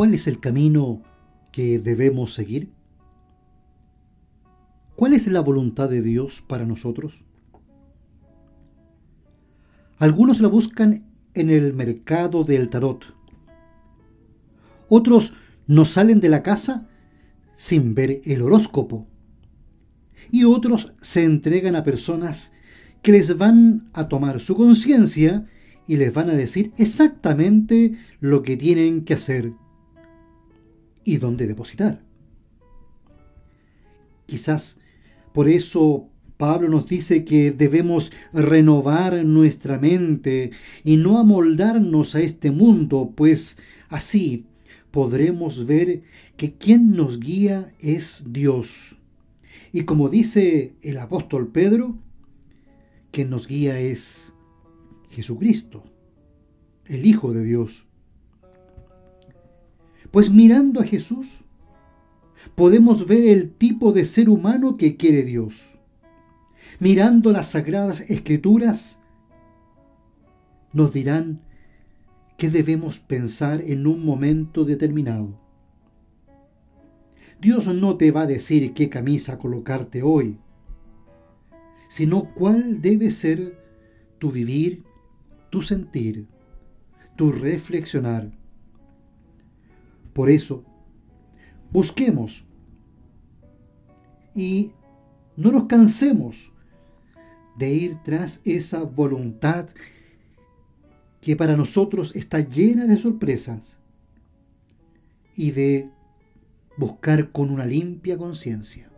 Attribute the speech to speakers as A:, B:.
A: cuál es el camino que debemos seguir? ¿Cuál es la voluntad de Dios para nosotros? Algunos la buscan en el mercado del tarot. Otros no salen de la casa sin ver el horóscopo. Y otros se entregan a personas que les van a tomar su conciencia y les van a decir exactamente lo que tienen que hacer y dónde depositar. Quizás por eso Pablo nos dice que debemos renovar nuestra mente y no amoldarnos a este mundo, pues así podremos ver que quien nos guía es Dios. Y como dice el apóstol Pedro, quien nos guía es Jesucristo, el Hijo de Dios. Pues mirando a Jesús, podemos ver el tipo de ser humano que quiere Dios. Mirando las sagradas escrituras, nos dirán qué debemos pensar en un momento determinado. Dios no te va a decir qué camisa colocarte hoy, sino cuál debe ser tu vivir, tu sentir, tu reflexionar. Por eso, busquemos y no nos cansemos de ir tras esa voluntad que para nosotros está llena de sorpresas y de buscar con una limpia conciencia.